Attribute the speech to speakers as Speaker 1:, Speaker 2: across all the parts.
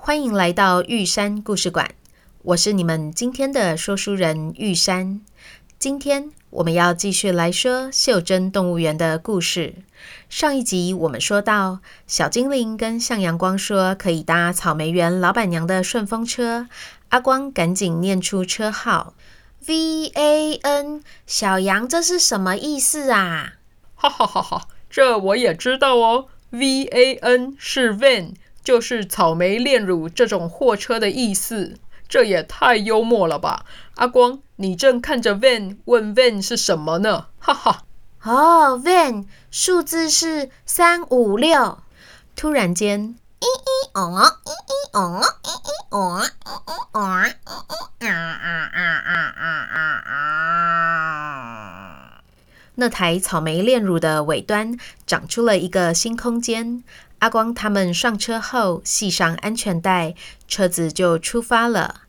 Speaker 1: 欢迎来到玉山故事馆。我是你们今天的说书人玉山。今天我们要继续来说袖珍动物园的故事。上一集我们说到，小精灵跟向阳光说可以搭草莓园老板娘的顺风车，阿光赶紧念出车号。V A N 小羊，这是什么意思啊？
Speaker 2: 哈哈哈哈，这我也知道哦。V A N 是 van，就是草莓炼乳这种货车的意思。这也太幽默了吧！阿光，你正看着 van 问 van 是什么呢？哈哈。
Speaker 1: 哦，van 数字是三五六。突然间。咦咦哦哦，咿咿哦哦，咿咿哦咦咦哦啊啊啊啊啊啊！那台草莓炼乳的尾端长出了一个新空间。阿光他们上车后系上安全带，车子就出发了。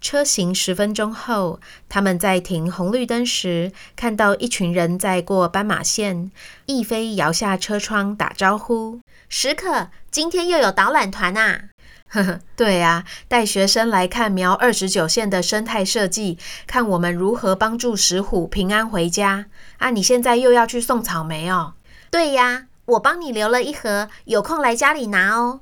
Speaker 1: 车行十分钟后，他们在停红绿灯时，看到一群人在过斑马线。逸飞摇下车窗打招呼：“史可，今天又有导览团啊！”“呵呵，对啊，带学生来看苗二十九线的生态设计，看我们如何帮助石虎平安回家。”“啊，你现在又要去送草莓哦？”“对呀，我帮你留了一盒，有空来家里拿哦。”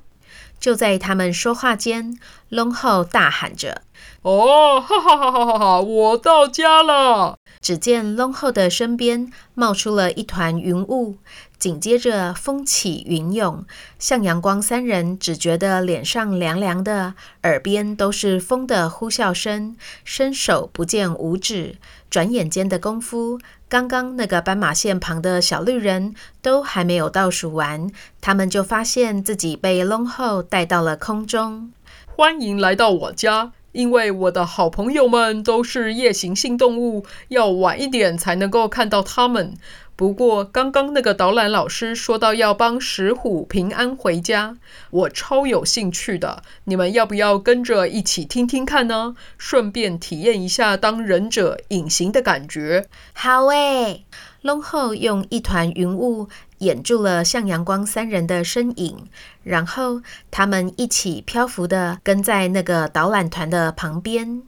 Speaker 1: 就在他们说话间，龙后大喊着。
Speaker 2: 哦，哈哈哈哈哈哈！我到家了。
Speaker 1: 只见龙后的身边冒出了一团云雾，紧接着风起云涌，向阳光三人只觉得脸上凉凉的，耳边都是风的呼啸声，伸手不见五指。转眼间的功夫，刚刚那个斑马线旁的小绿人都还没有倒数完，他们就发现自己被龙后带到了空中。
Speaker 2: 欢迎来到我家。因为我的好朋友们都是夜行性动物，要晚一点才能够看到他们。不过，刚刚那个导览老师说到要帮石虎平安回家，我超有兴趣的。你们要不要跟着一起听听看呢？顺便体验一下当忍者隐形的感觉。
Speaker 1: 好诶，龙后用一团云雾。掩住了向阳光三人的身影，然后他们一起漂浮的跟在那个导览团的旁边。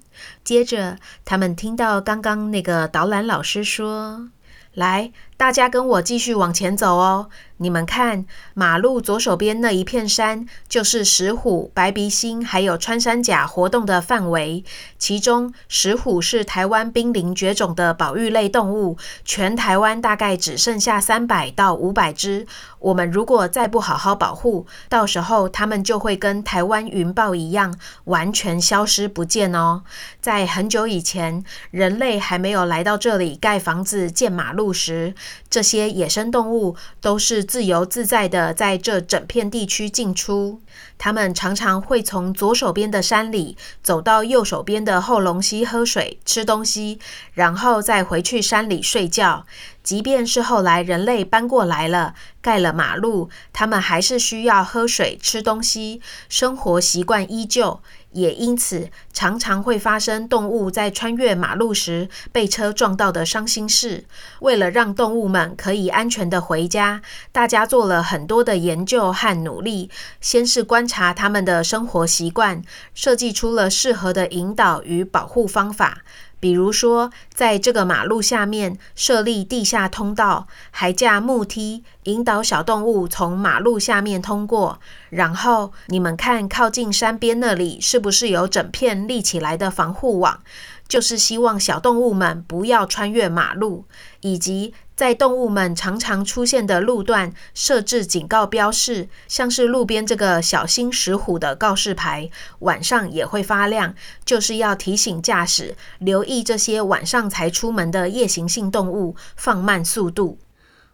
Speaker 1: 接着，他们听到刚刚那个导览老师说：“来。”大家跟我继续往前走哦！你们看，马路左手边那一片山，就是石虎、白鼻心还有穿山甲活动的范围。其中，石虎是台湾濒临绝种的保育类动物，全台湾大概只剩下三百到五百只。我们如果再不好好保护，到时候它们就会跟台湾云豹一样，完全消失不见哦。在很久以前，人类还没有来到这里盖房子、建马路时，这些野生动物都是自由自在的，在这整片地区进出。它们常常会从左手边的山里走到右手边的后龙溪喝水、吃东西，然后再回去山里睡觉。即便是后来人类搬过来了，盖了马路，它们还是需要喝水、吃东西，生活习惯依旧。也因此，常常会发生动物在穿越马路时被车撞到的伤心事。为了让动物们可以安全的回家，大家做了很多的研究和努力。先是观察它们的生活习惯，设计出了适合的引导与保护方法。比如说，在这个马路下面设立地下通道，还架木梯，引导小动物从马路下面通过。然后你们看，靠近山边那里是不是有整片立起来的防护网？就是希望小动物们不要穿越马路，以及在动物们常常出现的路段设置警告标示，像是路边这个小心石虎的告示牌，晚上也会发亮，就是要提醒驾驶留意这些晚上才出门的夜行性动物，放慢速度。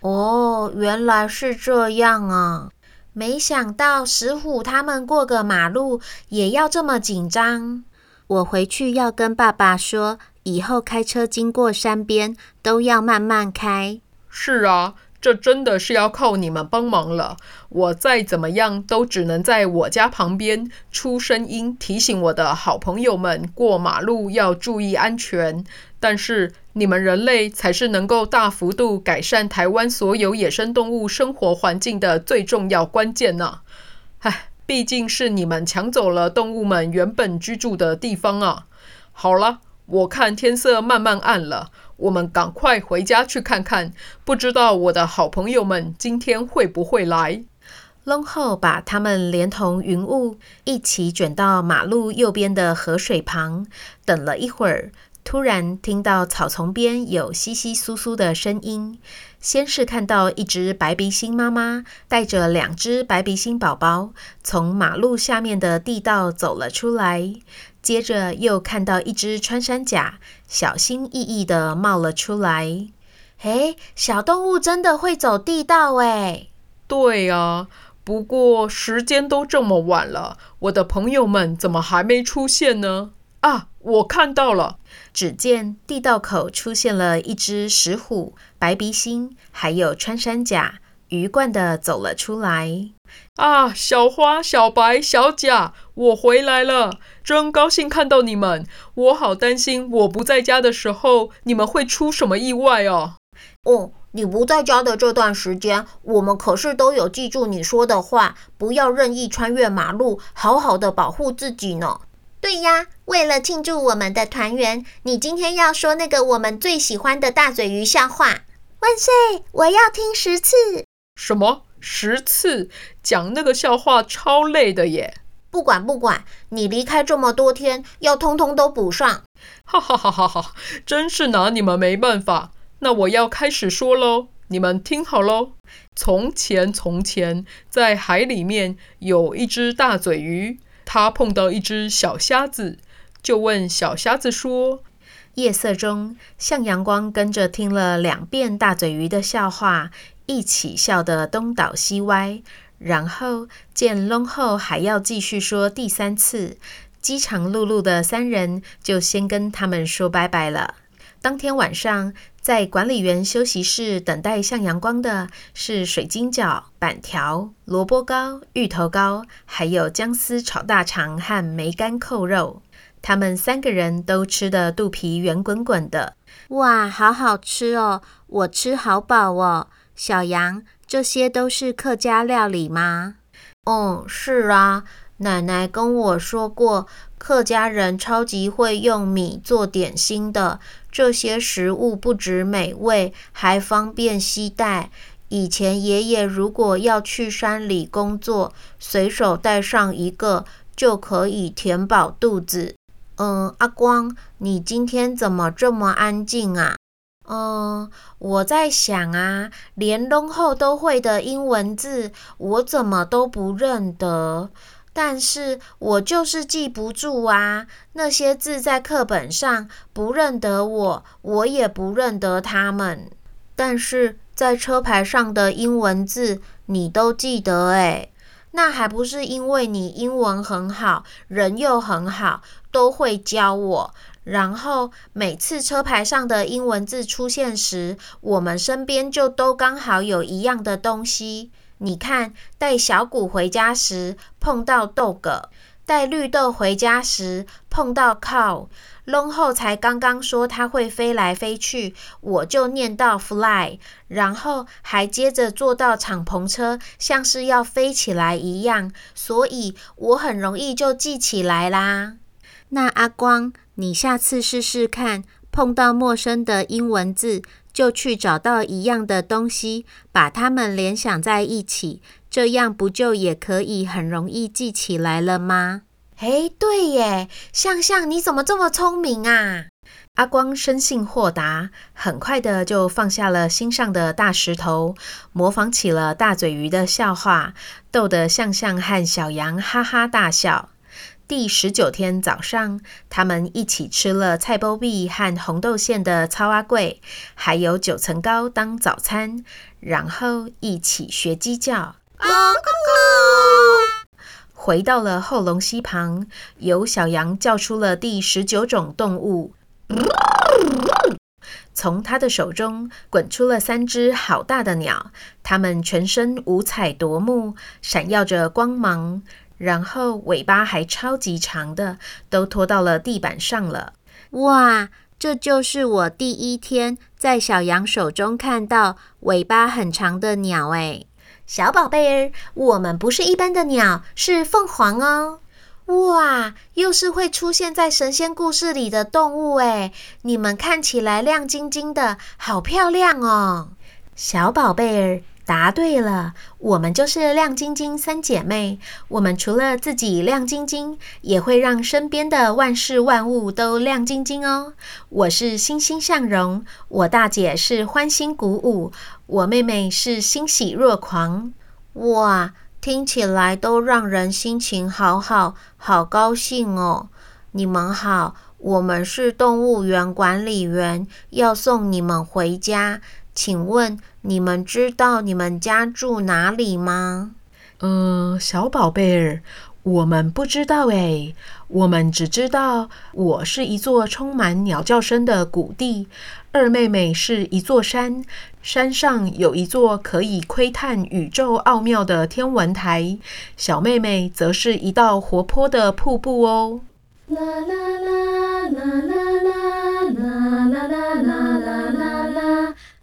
Speaker 1: 哦，原来是这样啊。没想到石虎他们过个马路也要这么紧张。
Speaker 3: 我回去要跟爸爸说，以后开车经过山边都要慢慢开。
Speaker 2: 是啊，这真的是要靠你们帮忙了。我再怎么样都只能在我家旁边出声音，提醒我的好朋友们过马路要注意安全。但是你们人类才是能够大幅度改善台湾所有野生动物生活环境的最重要关键呢。唉，毕竟是你们抢走了动物们原本居住的地方啊。好了，我看天色慢慢暗了，我们赶快回家去看看，不知道我的好朋友们今天会不会来。
Speaker 1: 龙后把他们连同云雾一起卷到马路右边的河水旁，等了一会儿。突然听到草丛边有窸窸窣窣的声音，先是看到一只白鼻星妈妈带着两只白鼻星宝宝从马路下面的地道走了出来，接着又看到一只穿山甲小心翼翼地冒了出来。诶，小动物真的会走地道诶。
Speaker 2: 对啊，不过时间都这么晚了，我的朋友们怎么还没出现呢？啊，我看到了。
Speaker 1: 只见地道口出现了一只石虎、白鼻心，还有穿山甲，鱼贯的走了出来。
Speaker 2: 啊，小花、小白、小甲，我回来了，真高兴看到你们。我好担心，我不在家的时候，你们会出什么意外哦。
Speaker 4: 哦，你不在家的这段时间，我们可是都有记住你说的话，不要任意穿越马路，好好的保护自己呢。
Speaker 5: 对呀，为了庆祝我们的团圆，你今天要说那个我们最喜欢的大嘴鱼笑话。万岁！我要听十次。
Speaker 2: 什么？十次？讲那个笑话超累的耶。
Speaker 4: 不管不管，你离开这么多天，要通通都补上。
Speaker 2: 哈哈哈哈哈！真是拿你们没办法。那我要开始说喽，你们听好喽。从前从前，在海里面有一只大嘴鱼。它碰到一只小虾子，就问小虾子说：“
Speaker 1: 夜色中，向阳光跟着听了两遍大嘴鱼的笑话，一起笑得东倒西歪。然后见龙后还要继续说第三次，饥肠辘辘的三人就先跟他们说拜拜了。当天晚上。”在管理员休息室等待向阳光的是水晶饺、板条、萝卜糕、芋头糕，还有姜丝炒大肠和梅干扣肉。他们三个人都吃得肚皮圆滚滚的。
Speaker 3: 哇，好好吃哦！我吃好饱哦。小羊，这些都是客家料理吗？
Speaker 4: 嗯，是啊。奶奶跟我说过，客家人超级会用米做点心的。这些食物不止美味，还方便携带。以前爷爷如果要去山里工作，随手带上一个就可以填饱肚子。嗯，阿光，你今天怎么这么安静啊？嗯，我在想啊，连龙后都会的英文字，我怎么都不认得。但是我就是记不住啊，那些字在课本上不认得我，我也不认得他们。但是在车牌上的英文字你都记得诶，那还不是因为你英文很好，人又很好，都会教我。然后每次车牌上的英文字出现时，我们身边就都刚好有一样的东西。你看，带小鼓回家时碰到豆葛，带绿豆回家时碰到 cow。龙后才刚刚说它会飞来飞去，我就念到 fly，然后还接着坐到敞篷车，像是要飞起来一样，所以我很容易就记起来啦。
Speaker 3: 那阿光，你下次试试看，碰到陌生的英文字。就去找到一样的东西，把它们联想在一起，这样不就也可以很容易记起来了吗？
Speaker 4: 诶，对耶，向向，你怎么这么聪明啊？
Speaker 1: 阿光生性豁达，很快的就放下了心上的大石头，模仿起了大嘴鱼的笑话，逗得向向和小羊哈哈大笑。第十九天早上，他们一起吃了菜包币和红豆馅的糙阿贵，还有九层糕当早餐，然后一起学鸡叫。
Speaker 4: 咕咕。
Speaker 1: 回到了后龙溪旁，由小羊叫出了第十九种动物。从他的手中滚出了三只好大的鸟，它们全身五彩夺目，闪耀着光芒，然后尾巴还超级长的，都拖到了地板上了。
Speaker 3: 哇，这就是我第一天在小羊手中看到尾巴很长的鸟诶。
Speaker 5: 小宝贝儿，我们不是一般的鸟，是凤凰哦！哇，又是会出现在神仙故事里的动物诶，你们看起来亮晶晶的，好漂亮哦！
Speaker 1: 小宝贝儿。答对了，我们就是亮晶晶三姐妹。我们除了自己亮晶晶，也会让身边的万事万物都亮晶晶哦。我是欣欣向荣，我大姐是欢欣鼓舞，我妹妹是欣喜若狂。
Speaker 4: 哇，听起来都让人心情好好，好高兴哦。你们好，我们是动物园管理员，要送你们回家。请问你们知道你们家住哪里吗？
Speaker 1: 嗯，小宝贝儿，我们不知道诶，我们只知道我是一座充满鸟叫声的谷地，二妹妹是一座山，山上有一座可以窥探宇宙奥妙的天文台，小妹妹则是一道活泼的瀑布哦。啦啦啦啦啦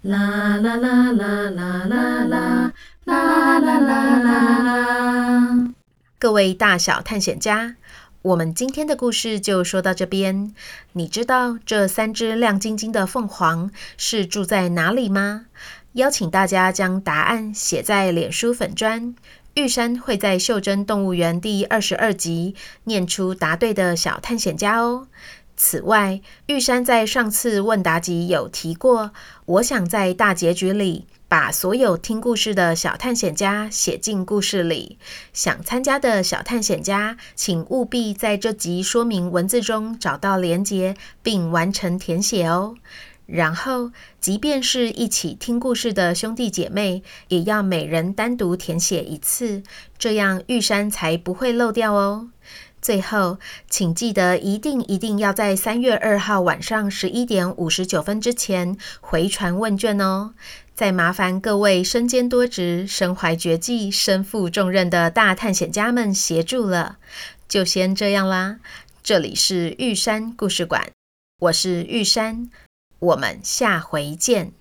Speaker 1: 啦。啦啦啦啦啦啦啦啦啦啦啦！各位大小探险家，我们今天的故事就说到这边。你知道这三只亮晶晶的凤凰是住在哪里吗？邀请大家将答案写在脸书粉砖，玉山会在袖珍动物园第二十二集念出答对的小探险家哦。此外，玉山在上次问答集有提过，我想在大结局里把所有听故事的小探险家写进故事里。想参加的小探险家，请务必在这集说明文字中找到连结，并完成填写哦。然后，即便是一起听故事的兄弟姐妹，也要每人单独填写一次，这样玉山才不会漏掉哦。最后，请记得一定一定要在三月二号晚上十一点五十九分之前回传问卷哦！再麻烦各位身兼多职、身怀绝技、身负重任的大探险家们协助了。就先这样啦，这里是玉山故事馆，我是玉山，我们下回见。